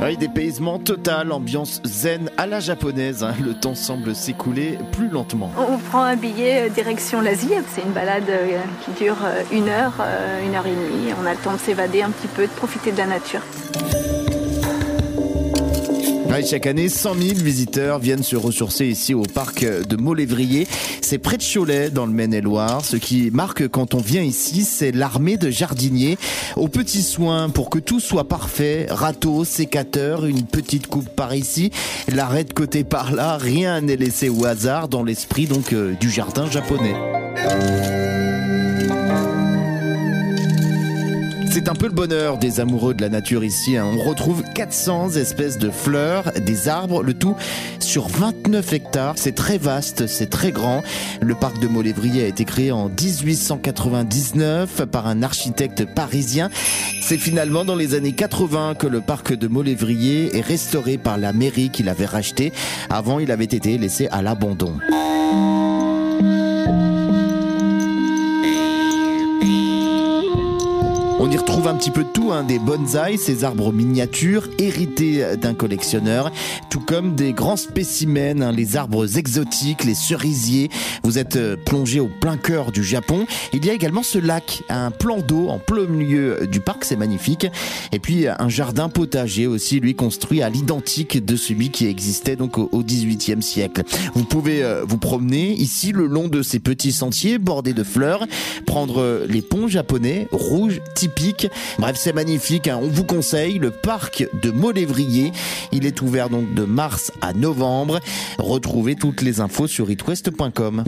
Oui, dépaysement total, ambiance zen à la japonaise. hein. Le temps semble s'écouler plus lentement. On prend un billet euh, direction l'Asie. C'est une balade euh, qui dure euh, une heure, une heure et demie. On a le temps de s'évader un petit peu, de profiter de la nature. Chaque année, 100 000 visiteurs viennent se ressourcer ici au parc de Molévrier. C'est près de Cholet, dans le Maine-et-Loire. Ce qui marque quand on vient ici, c'est l'armée de jardiniers aux petits soins pour que tout soit parfait. Râteau, sécateur, une petite coupe par ici, l'arrêt de côté par là. Rien n'est laissé au hasard dans l'esprit donc euh, du jardin japonais. C'est un peu le bonheur des amoureux de la nature ici. hein. On retrouve 400 espèces de fleurs, des arbres, le tout sur 29 hectares. C'est très vaste, c'est très grand. Le parc de Molévrier a été créé en 1899 par un architecte parisien. C'est finalement dans les années 80 que le parc de Molévrier est restauré par la mairie qui l'avait racheté. Avant, il avait été laissé à l'abandon. On y retrouve un petit peu de tout, hein, des bonsaïs, ces arbres miniatures hérités d'un collectionneur, tout comme des grands spécimens, hein, les arbres exotiques, les cerisiers. Vous êtes euh, plongé au plein cœur du Japon. Il y a également ce lac, un plan d'eau en plein milieu du parc, c'est magnifique. Et puis un jardin potager aussi, lui construit à l'identique de celui qui existait donc au 18e siècle. Vous pouvez euh, vous promener ici le long de ces petits sentiers bordés de fleurs, prendre euh, les ponts japonais rouges typiques. Bref, c'est magnifique. hein. On vous conseille le parc de Molévrier. Il est ouvert donc de mars à novembre. Retrouvez toutes les infos sur itwest.com.